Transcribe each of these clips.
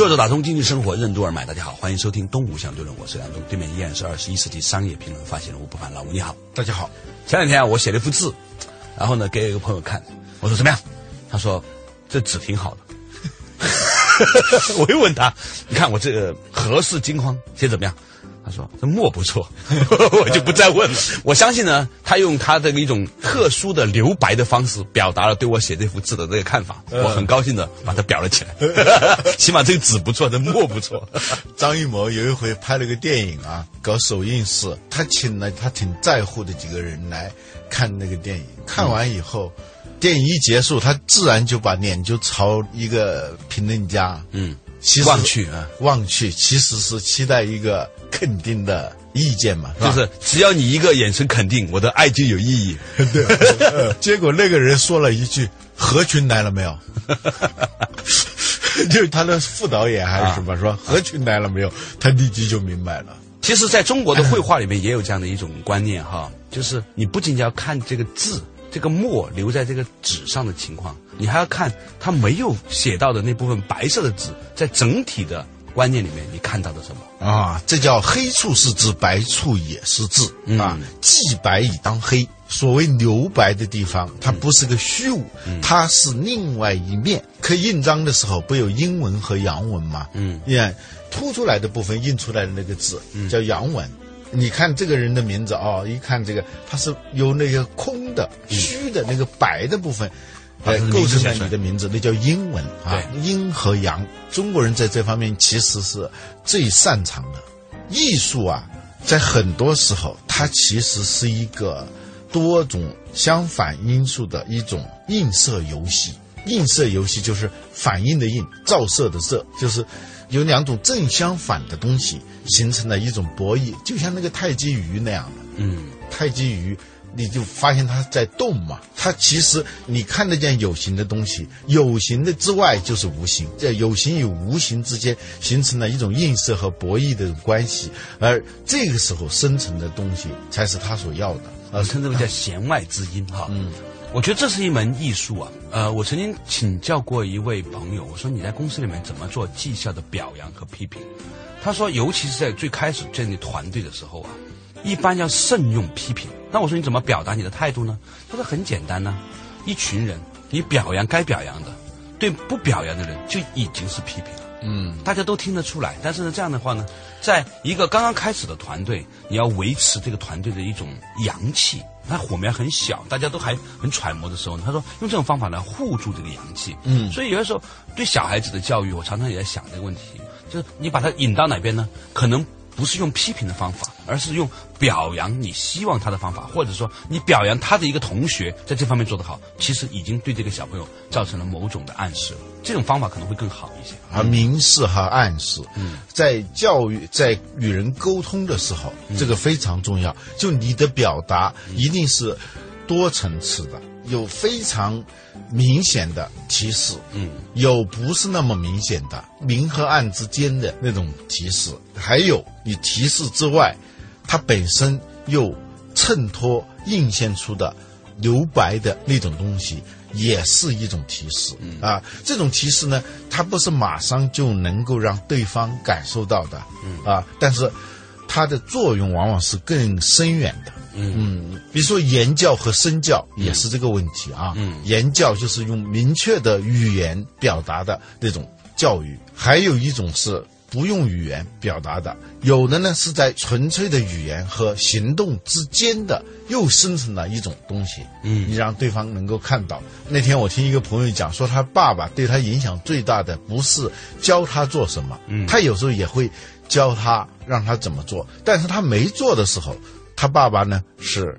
坐着打通经济生活任督二脉，大家好，欢迎收听东吴相对论，我是梁东，对面依然是二十一世纪商业评论发现人吴不凡，老吴你好，大家好。前两天啊，我写了一幅字，然后呢给一个朋友看，我说怎么样？他说这纸挺好的。我又问他，你看我这个何事惊慌写怎么样？他说这墨不错，我就不再问了。我相信呢，他用他的一种特殊的留白的方式，表达了对我写这幅字的这个看法。我很高兴的把它裱了起来，起码这个纸不错，这墨不错。张艺谋有一回拍了个电影啊，搞首映式，他请了他挺在乎的几个人来看那个电影。看完以后，电影一结束，他自然就把脸就朝一个评论家，嗯，其望去啊，望去，其实是期待一个肯定的意见嘛，就是只要你一个眼神肯定，我的爱就有意义。对，结果那个人说了一句：“何群来了没有？” 就是他的副导演还是什么说何群来了没有？他立即就明白了。其实，在中国的绘画里面也有这样的一种观念哈，就是你不仅仅要看这个字，这个墨留在这个纸上的情况，你还要看他没有写到的那部分白色的纸，在整体的观念里面你看到的什么？啊，这叫黑处是字，白处也是字、啊嗯。既白以当黑。所谓留白的地方，它不是个虚无，它是另外一面。刻印章的时候，不有阴文和阳文吗？嗯，你看凸出来的部分印出来的那个字、叫阳文。你看这个人的名字哦，一看这个，他是由那个空的、虚的那个白的部分。把构成了你的名字，那叫英文啊，阴和阳。中国人在这方面其实是最擅长的。艺术啊，在很多时候，它其实是一个多种相反因素的一种映射游戏。映射游戏就是反应的映，照射的射，就是有两种正相反的东西形成了一种博弈，就像那个太极鱼那样的。嗯，太极鱼，你就发现它在动嘛。它其实你看得见有形的东西，有形的之外就是无形，在有形与无形之间形成了一种映射和博弈的关系，而这个时候生成的东西才是他所要的。呃，称之为叫弦外之音哈。嗯，我觉得这是一门艺术啊。呃，我曾经请教过一位朋友，我说你在公司里面怎么做绩效的表扬和批评？他说，尤其是在最开始建立团队的时候啊，一般要慎用批评。那我说你怎么表达你的态度呢？他说很简单呢、一群人，你表扬该表扬的，对不表扬的人就已经是批评了。嗯，大家都听得出来。但是呢，这样的话呢，在一个刚刚开始的团队，你要维持这个团队的一种阳气，那火苗很小，大家都还很揣摩的时候呢，他说用这种方法来护住这个阳气。嗯所以有的时候对小孩子的教育，我常常也在想这个问题，就是你把他引到哪边呢？可能。不是用批评的方法，而是用表扬你希望他的方法，或者说你表扬他的一个同学在这方面做得好，其实已经对这个小朋友造成了某种的暗示了。这种方法可能会更好一些。而明示和暗示，嗯在教育在与人沟通的时候，这个非常重要。就你的表达一定是多层次的，有非常明显的提示，嗯，有不是那么明显的明和暗之间的那种提示，还有你提示之外，它本身又衬托映现出的留白的那种东西，也是一种提示、啊。这种提示呢，它不是马上就能够让对方感受到的，啊，但是它的作用往往是更深远的。嗯，比如说言教和身教也是这个问题啊。嗯言教就是用明确的语言表达的那种教育，还有一种是不用语言表达的，有的呢是在纯粹的语言和行动之间的又生成了一种东西。嗯你让对方能够看到。那天我听一个朋友讲说，他爸爸对他影响最大的不是教他做什么，嗯他有时候也会教他让他怎么做，但是他没做的时候，他爸爸呢是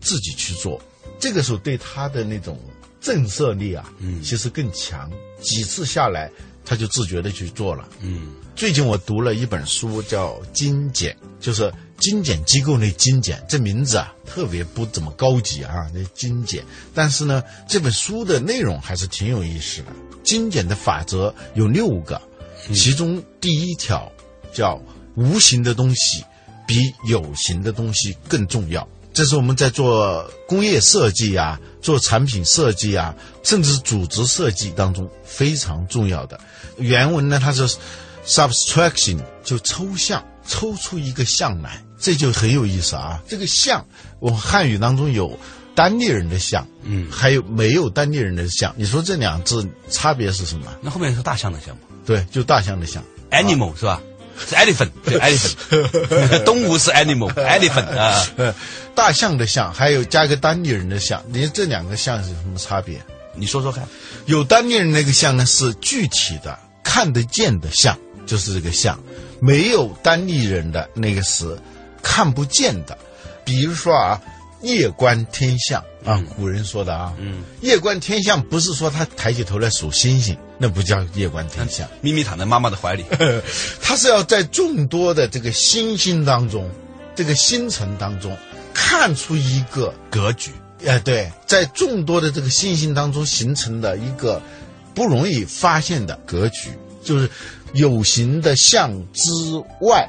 自己去做，这个时候对他的那种震慑力啊，嗯其实更强。几次下来，他就自觉的去做了。嗯，最近我读了一本书，叫《精简》，就是精简机构那精简，这名字啊特别不怎么高级啊，那精简。但是呢，这本书的内容还是挺有意思的。精简的法则有六个，其中第一条叫无形的东西比有形的东西更重要。这是我们在做工业设计啊、做产品设计啊，甚至组织设计当中非常重要的。原文呢，它是 subtraction，就抽象，抽出一个象来，这就很有意思啊。这个象，我们汉语当中有单立人的象，嗯还有没有单立人的象？你说这两字差别是什么？那后面是大象的象吗对，就大象的象。？animal 是吧？是 elephant，对 elephant，动物是 animal，elephant 啊，呃，大象的象，还有加个单立人的象，你这两个象是什么差别？你说说看。有单立人那个象呢是具体的、看得见的象，就是这个象；没有单立人的那个是看不见的。比如说啊，夜观天象啊，古人说的啊，嗯，夜观天象不是说他抬起头来数星星，那不叫夜观天象，咪咪躺在妈妈的怀里，他是要在众多的这个星星当中，这个星辰当中看出一个格局。哎，对，在众多的这个星星当中形成的一个不容易发现的格局，就是有形的象之外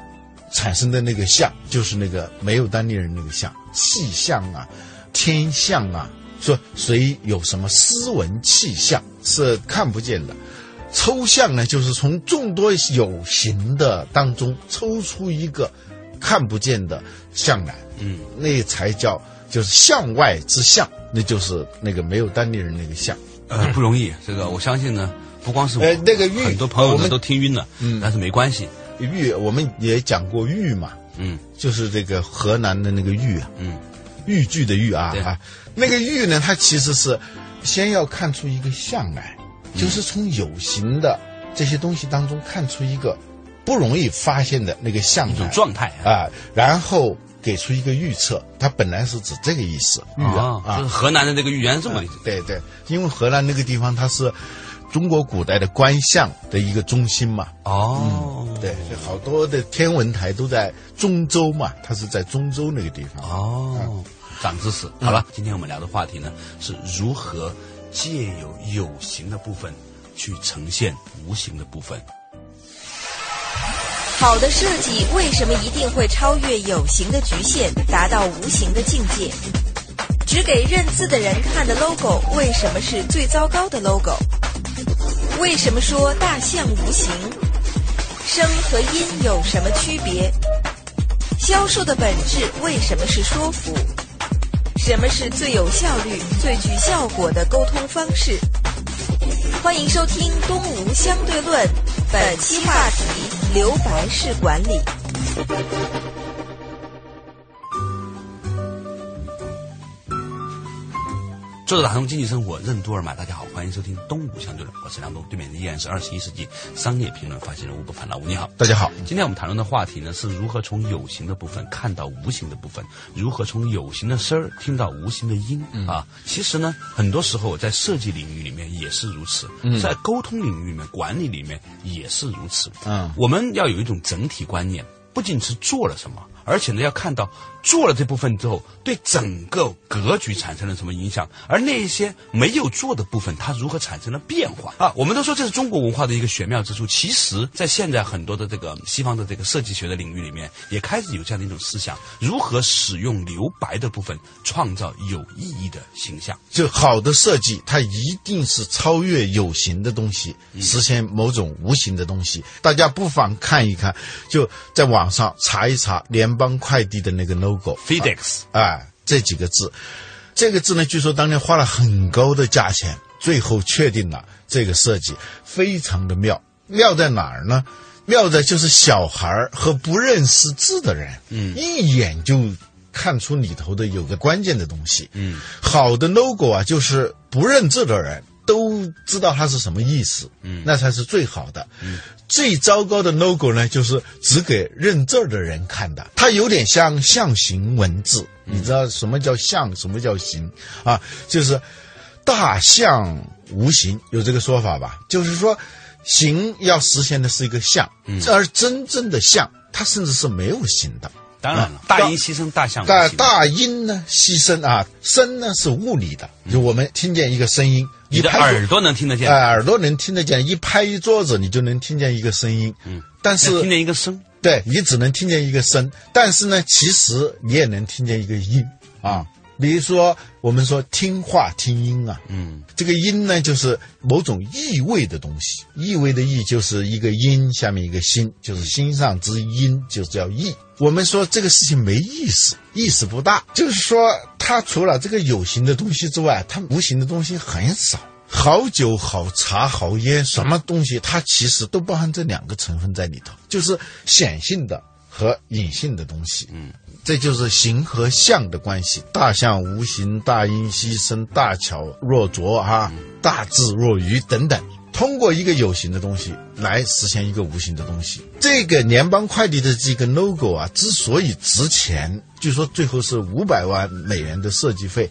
产生的那个象，就是那个没有单立人那个象，气象啊，天象啊，说谁有什么斯文气象是看不见的。抽象呢，就是从众多有形的当中抽出一个看不见的象来，嗯，那才叫就是象外之象，那就是那个没有单立人那个象。呃，不容易。这个我相信呢，不光是我，呃那个玉很多朋友我们呢都听晕了，嗯。但是没关系，玉我们也讲过玉嘛，嗯。就是这个河南的那个玉啊，嗯豫剧的豫啊对。啊，那个玉呢，它其实是先要看出一个象来，就是从有形的这些东西当中看出一个不容易发现的那个象一种状态啊。啊，然后给出一个预测，它本来是指这个意思，豫啊啊，就是河南的这个豫园这么。对对，因为河南那个地方它是中国古代的观象的一个中心嘛，哦，对，所以好多的天文台都在中州嘛，它是在中州那个地方。哦，长知识。好了，今天我们聊的话题呢是如何借有有形的部分去呈现无形的部分。好的设计为什么一定会超越有形的局限，达到无形的境界？只给认字的人看的 logo 为什么是最糟糕的 logo？为什么说大象无形？声和音有什么区别？销售的本质为什么是说服？什么是最有效率、最具效果的沟通方式？欢迎收听《东吴相对论》，本期话题：留白式管理。作者打通经济生活任督二脉，大家好，欢迎收听《东吴相对论》，我是梁东，对面依然是二十一世纪商业评论发行人吴不凡老吴，你好。大家好，今天我们谈论的话题呢，是如何从有形的部分看到无形的部分，如何从有形的声儿听到无形的音、啊。其实呢，很多时候在设计领域里面也是如此，在沟通领域里面、管理里面也是如此。嗯我们要有一种整体观念，不仅是做了什么。而且呢，要看到做了这部分之后，对整个格局产生了什么影响，而那一些没有做的部分，它如何产生了变化啊？我们都说这是中国文化的一个玄妙之处。其实，在现在很多的这个西方的这个设计学的领域里面，也开始有这样的一种思想：如何使用留白的部分，创造有意义的形象。就好的设计，它一定是超越有形的东西，实现某种无形的东西。大家不妨看一看，就在网上查一查联邦快递的那个 logo FedEx 啊，这几个字，这个字呢，据说当年花了很高的价钱，最后确定了这个设计，非常的妙。妙在哪儿呢？妙在就是小孩儿和不认识字的人，嗯，一眼就看出里头的有个关键的东西。嗯，好的 logo 啊，就是不认字的人都知道它是什么意思，嗯，那才是最好的。嗯，最糟糕的 logo 呢，就是只给认字儿的人看的，它有点像象形文字。你知道什么叫象，什么叫形啊？就是大象无形，有这个说法吧？就是说。形要实现的是一个象，嗯而真正的象，它甚至是没有形的。当然了啊，大音牺牲大象无形大大音呢，牺牲啊，声呢是物理的，就我们听见一个声音，你的耳朵能听得见，呃耳朵能听得见，一拍一桌子，你就能听见一个声音。嗯，但是听见一个声，对你只能听见一个声，但是呢，其实你也能听见一个音啊。比如说，我们说听话听音啊，嗯，这个音呢，就是某种意味的东西。意味的意就是一个音下面一个心，就是心上之音，就叫意。我们说这个事情没意思，意思不大，就是说它除了这个有形的东西之外，它无形的东西很少。好酒、好茶、好烟，什么东西它其实都包含这两个成分在里头，就是显性的和隐性的东西。嗯，这就是形和象的关系。大象无形，大音希声，大巧若拙啊，大智若愚等等。通过一个有形的东西来实现一个无形的东西。这个联邦快递的这个 logo 啊，之所以值钱，据说最后是五百万美元的设计费。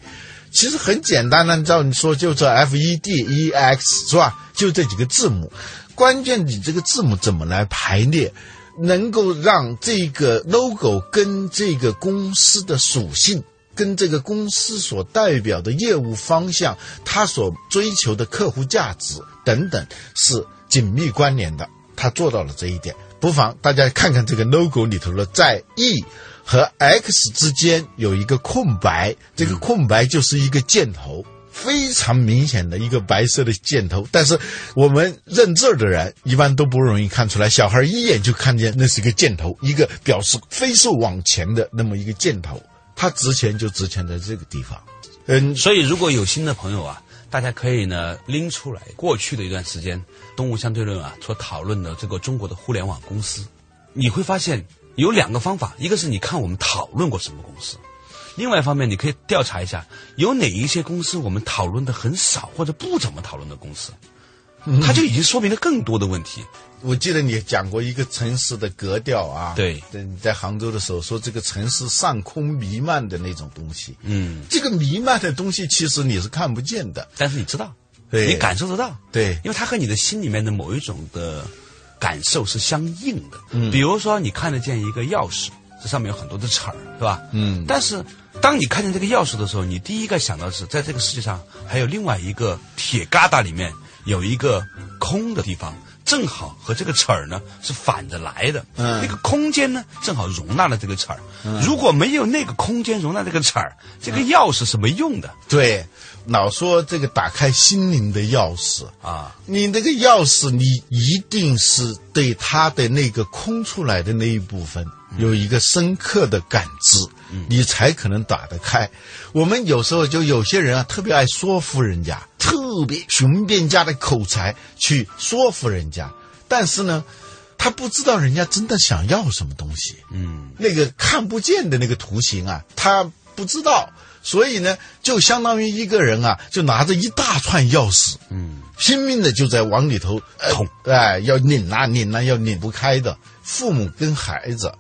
其实很简单，的照你说，就这 F E D E X 是吧？就这几个字母，关键你这个字母怎么来排列，能够让这个 logo 跟这个公司的属性。跟这个公司所代表的业务方向，它所追求的客户价值等等是紧密关联的。他做到了这一点，不妨大家看看这个 logo 里头的，在 E 和 X 之间有一个空白，这个空白就是一个箭头。非常明显的一个白色的箭头，但是我们认字的人一般都不容易看出来，小孩一眼就看见那是一个箭头，一个表示飞速往前的那么一个箭头。它值钱就值钱在这个地方。嗯，所以如果有新的朋友啊，大家可以呢拎出来过去的一段时间，东吴相对论啊所讨论的这个中国的互联网公司，你会发现有两个方法，一个是你看我们讨论过什么公司，另外一方面你可以调查一下有哪一些公司我们讨论的很少或者不怎么讨论的公司，它就已经说明了更多的问题。我记得你讲过一个城市的格调啊，对。你在杭州的时候说这个城市上空弥漫的那种东西，嗯，这个弥漫的东西其实你是看不见的，但是你知道，对。你感受得到，对。因为它和你的心里面的某一种的感受是相应的。嗯，比如说你看得见一个钥匙，这上面有很多的齿儿，是吧？嗯。但是当你看见这个钥匙的时候，你第一个想到的是，在这个世界上还有另外一个铁疙瘩里面有一个空的地方。正好和这个齿儿呢是反着来的，嗯。那个空间呢正好容纳了这个齿儿。如果没有那个空间容纳这个齿儿，这个钥匙是没用的。对，老说这个打开心灵的钥匙，啊。你那个钥匙，你一定是对它的那个空出来的那一部分有一个深刻的感知，你才可能打得开。我们有时候就有些人啊，特别爱说服人家，特别雄辩家的口才去说服人家，但是呢，他不知道人家真的想要什么东西。嗯，那个看不见的那个图形啊，他不知道，所以呢，就相当于一个人啊，就拿着一大串钥匙，嗯，拼命的就在往里头呃捅。哎、要拧啊拧啊，要拧不开的。父母跟孩子，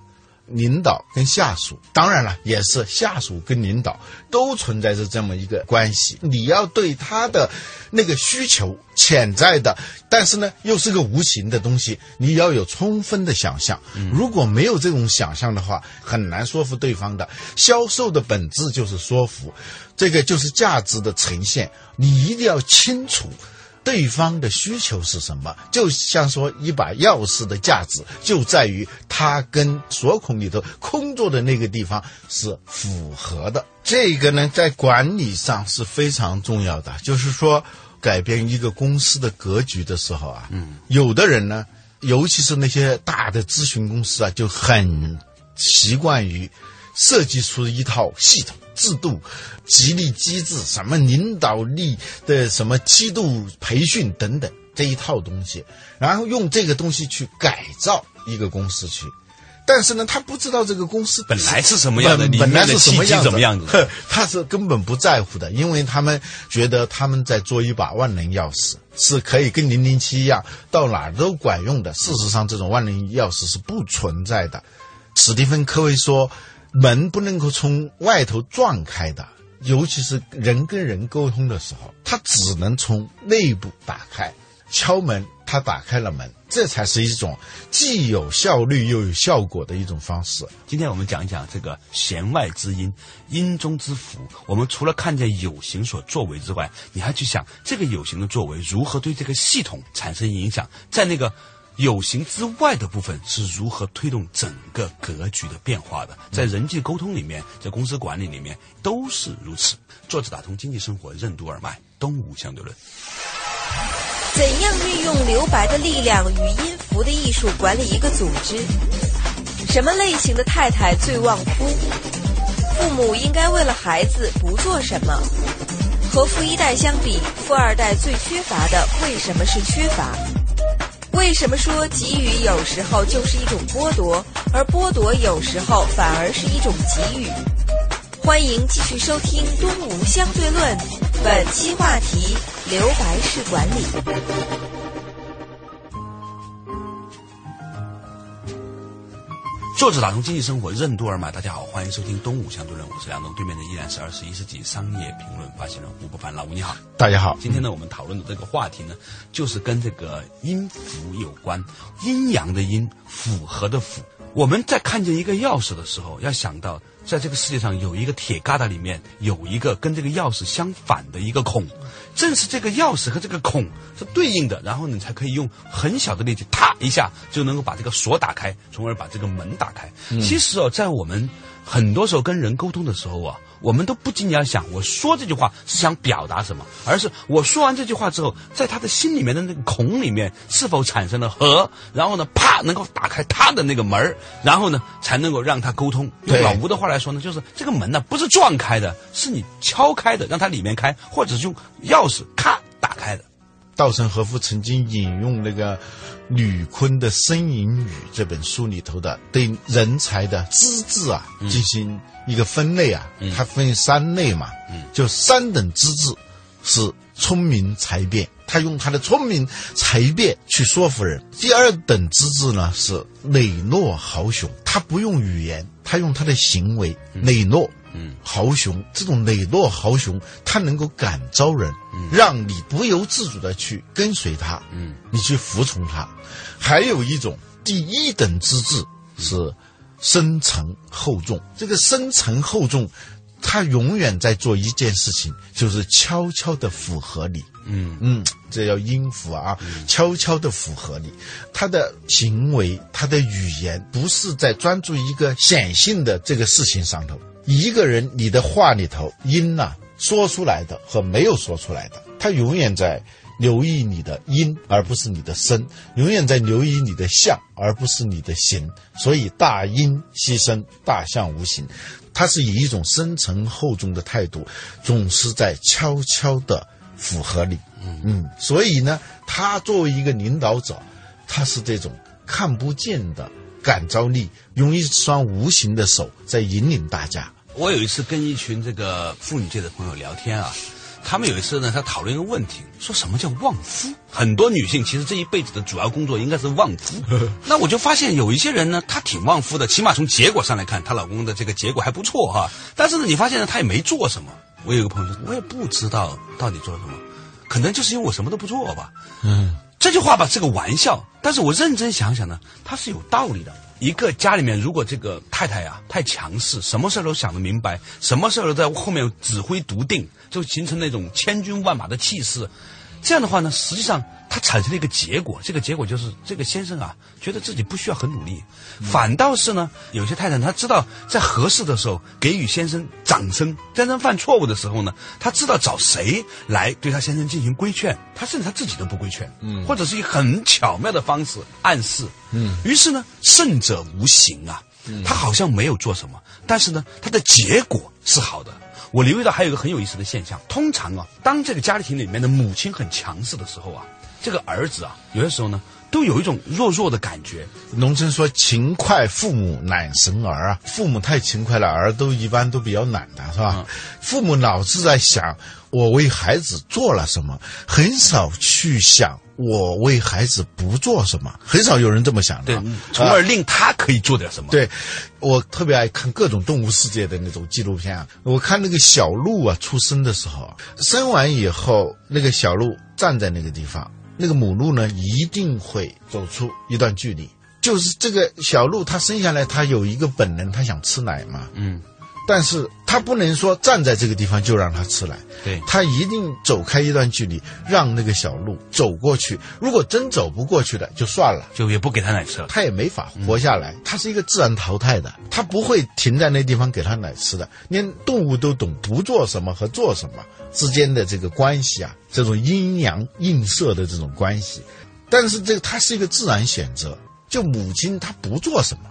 领导跟下属，当然了，也是下属跟领导都存在着这么一个关系。你要对他的那个需求潜在的，但是呢又是个无形的东西，你要有充分的想象。如果没有这种想象的话，很难说服对方的。销售的本质就是说服，这个就是价值的呈现。你一定要清楚。对方的需求是什么？就像说一把钥匙的价值就在于它跟锁孔里头空着的那个地方是符合的。这个呢，在管理上是非常重要的。就是说，改变一个公司的格局的时候啊，嗯，有的人呢，尤其是那些大的咨询公司啊，就很习惯于设计出一套系统。制度、激励机制、什么领导力的什么梯度培训等等这一套东西，然后用这个东西去改造一个公司去。但是呢，他不知道这个公司本来是什么样的本来是什么样怎么样子呵他是根本不在乎的，因为他们觉得他们在做一把万能钥匙，是可以跟零零七一样到哪儿都管用的。事实上，这种万能钥匙是不存在的。史蒂芬·科维说。门不能够从外头撞开的，尤其是人跟人沟通的时候，它只能从内部打开。敲门他打开了门，这才是一种既有效率又有效果的一种方式。今天我们讲一讲这个弦外之音，音中之符。我们除了看见有形所作为之外，你还去想这个有形的作为如何对这个系统产生影响，在那个有形之外的部分是如何推动整个格局的变化的。在人际沟通里面，在公司管理里面都是如此。作者打通经济生活任督二脉，东吴相对论。怎样运用留白的力量与音符的艺术管理一个组织？什么类型的太太最旺夫？父母应该为了孩子不做什么？和富一代相比，富二代最缺乏的为什么是缺乏？为什么说给予有时候就是一种剥夺，而剥夺有时候反而是一种给予？欢迎继续收听《东吴相对论》，本期话题。留白式管理。作者打通经济生活任督二脉，大家好，欢迎收听东吴相对论，我是梁东，对面的依然是二十一世纪商业评论发行人吴伯凡，老吴你好，大家好。今天呢，我们讨论的这个话题呢，就是跟这个音符有关，阴阳的阴，符合的符。我们在看见一个钥匙的时候，要想到。在这个世界上有一个铁疙瘩，里面有一个跟这个钥匙相反的一个孔，正是这个钥匙和这个孔是对应的，然后你才可以用很小的力气，啪一下就能够把这个锁打开，从而把这个门打开。其实哦，在我们很多时候跟人沟通的时候啊。我们都不仅仅要想我说这句话是想表达什么，而是我说完这句话之后，在他的心里面的那个孔里面是否产生了和，然后呢，啪能够打开他的那个门然后呢才能够让他沟通。用老吴的话来说呢，就是这个门呢不是撞开的，是你敲开的，让它里面开，或者是用钥匙咔打开的。稻盛和夫曾经引用那个吕坤的《呻吟语》这本书里头的对人才的资质啊进行一个分类啊，它分三类嘛，就三等资质是聪明才辩，他用他的聪明才辩去说服人；第二等资质呢是磊落豪雄，他不用语言，他用他的行为磊落。嗯，豪雄这种磊落豪雄，他能够感召人，嗯。让你不由自主的去跟随他，嗯，你去服从他。还有一种第一等资质是深沉厚重，这个深沉厚重，他永远在做一件事情，就是悄悄的符合你，嗯。嗯，这叫音符啊，悄悄的符合你。他的行为，他的语言，不是在专注一个显性的这个事情上头。一个人，你的话里头音呐，说出来的和没有说出来的，他永远在留意你的音，而不是你的声；永远在留意你的相，而不是你的形。所以大音希声，大象无形。他是以一种深沉厚重的态度，总是在悄悄的符合你。嗯，所以呢，他作为一个领导者，他是这种看不见的感召力，用一双无形的手在引领大家。我有一次跟一群这个妇女界的朋友聊天啊，他们有一次呢，他讨论一个问题，说什么叫旺夫？很多女性其实这一辈子的主要工作应该是旺夫。那我就发现有一些人呢，她挺旺夫的，起码从结果上来看，她老公的这个结果还不错哈。但是呢，你发现呢，她也没做什么。我有个朋友说，我也不知道到底做了什么，可能就是因为我什么都不做吧。嗯，这句话吧是个玩笑，但是我认真想想呢，它是有道理的。一个家里面，如果这个太太呀太强势，什么事都想得明白，什么事都在后面指挥笃定，就形成那种千军万马的气势。这样的话呢，实际上它产生了一个结果，这个结果就是这个先生啊，觉得自己不需要很努力，反倒是呢，有些太太她知道在合适的时候给予先生掌声，先生犯错误的时候呢，她知道找谁来对她先生进行规劝，她甚至她自己都不规劝，嗯，或者是以很巧妙的方式暗示，嗯，于是呢，胜者无形啊，他好像没有做什么，但是呢，他的结果是好的。我留意到还有一个很有意思的现象，通常啊，当这个家庭里面的母亲很强势的时候啊，这个儿子啊，有的时候呢，都有一种弱弱的感觉。农村说“勤快父母懒神儿”啊，父母太勤快了，儿都一般都比较懒的是吧？父母老是在想我为孩子做了什么，很少去想。我为孩子不做什么，很少有人这么想的，从而令他可以做点什么。对，我特别爱看各种动物世界的那种纪录片啊。我看那个小鹿啊，出生的时候，生完以后，那个小鹿站在那个地方，那个母鹿呢一定会走出一段距离。就是这个小鹿，它生下来它有一个本能，它想吃奶嘛。嗯，但是他不能说站在这个地方就让他吃奶，对，他一定走开一段距离，让那个小鹿走过去。如果真走不过去的，就算了。就也不给他奶吃了。它也没法活下来，它是一个自然淘汰的，他不会停在那地方给他奶吃的。连动物都懂不做什么和做什么之间的这个关系啊，这种阴阳映射的这种关系。但是这个它是一个自然选择，就母亲她不做什么，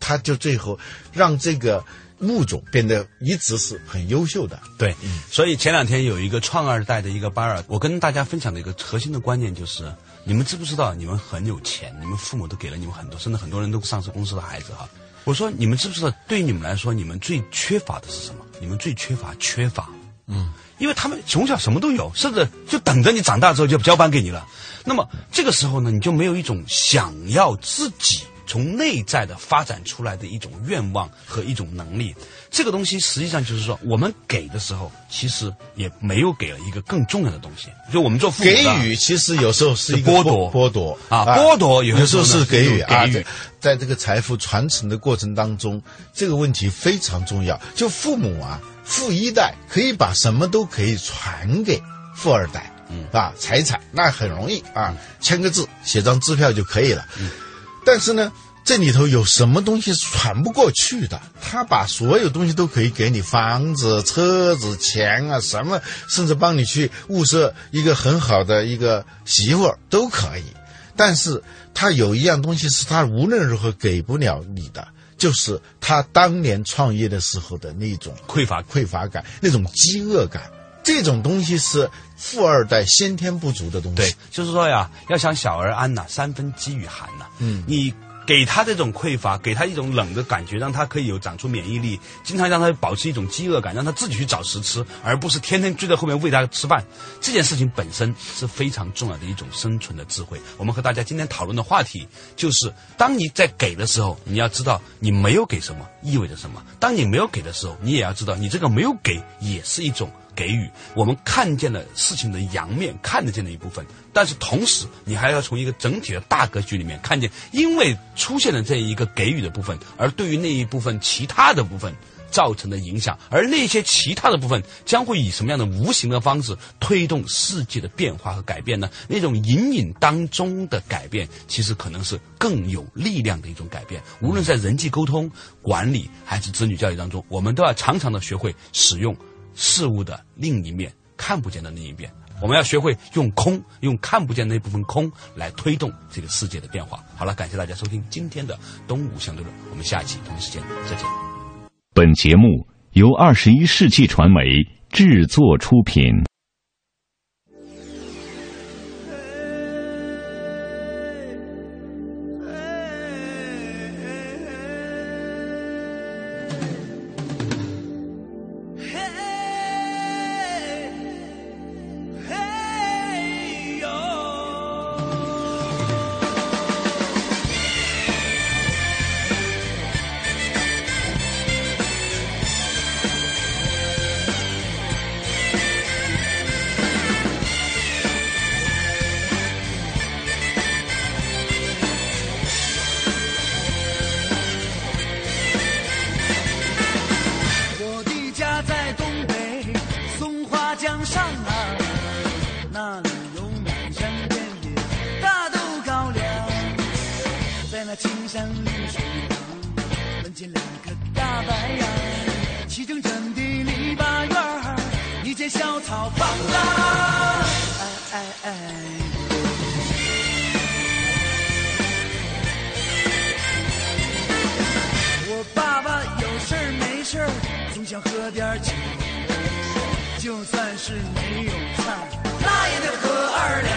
她就最后让这个物种变得一直是很优秀的。对，所以前两天有一个创二代的一个班儿，我跟大家分享的一个核心的观念就是：你们知不知道你们很有钱，你们父母都给了你们很多，甚至很多人都上市公司的孩子哈。我说你们知不知道，对于你们来说，你们最缺乏的是什么？你们最缺乏缺乏。嗯，因为他们从小什么都有，甚至就等着你长大之后就交班给你了。那么这个时候呢，你就没有一种想要自己从内在的发展出来的一种愿望和一种能力。这个东西实际上就是说，我们给的时候，其实也没有给了一个更重要的东西。就我们做父母给予其实有时候是一个剥夺剥夺啊剥夺有有时候是给予啊，给予在在这个财富传承的过程当中，这个问题非常重要。就父母啊，富一代可以把什么都可以传给富二代，嗯啊，财产那很容易啊，签个字，写张支票就可以了。但是呢，这里头有什么东西是传不过去的？他把所有东西都可以给你，房子、车子、钱啊，什么，甚至帮你去物色一个很好的一个媳妇儿都可以。但是他有一样东西是他无论如何给不了你的，就是他当年创业的时候的那种匮乏匮乏感，那种饥饿感。这种东西是富二代先天不足的东西。对，就是说呀，要想小儿安呐，三分饥与寒呐。嗯你给他这种匮乏，给他一种冷的感觉，让他可以有长出免疫力，经常让他保持一种饥饿感，让他自己去找食吃，而不是天天追在后面喂他吃饭。这件事情本身是非常重要的一种生存的智慧。我们和大家今天讨论的话题就是：当你在给的时候，你要知道你没有给什么意味着什么；当你没有给的时候，你也要知道你这个没有给也是一种。给予，我们看见了事情的阳面，看得见的一部分，但是同时，你还要从一个整体的大格局里面看见，因为出现了这一个给予的部分，而对于那一部分其他的部分造成的影响，而那些其他的部分将会以什么样的无形的方式推动世界的变化和改变呢？那种隐隐当中的改变，其实可能是更有力量的一种改变。无论在人际沟通、管理还是子女教育当中，我们都要常常的学会使用。事物的另一面，看不见的那一面，我们要学会用空，用看不见那部分空来推动这个世界的变化。好了，感谢大家收听今天的《东吴相对论》，我们下期同一时间再见。本节目由二十一世纪传媒制作出品。小草房啊，哎哎哎。我爸爸有事儿没事儿总想喝点酒，就算是没有菜，那也得喝二两。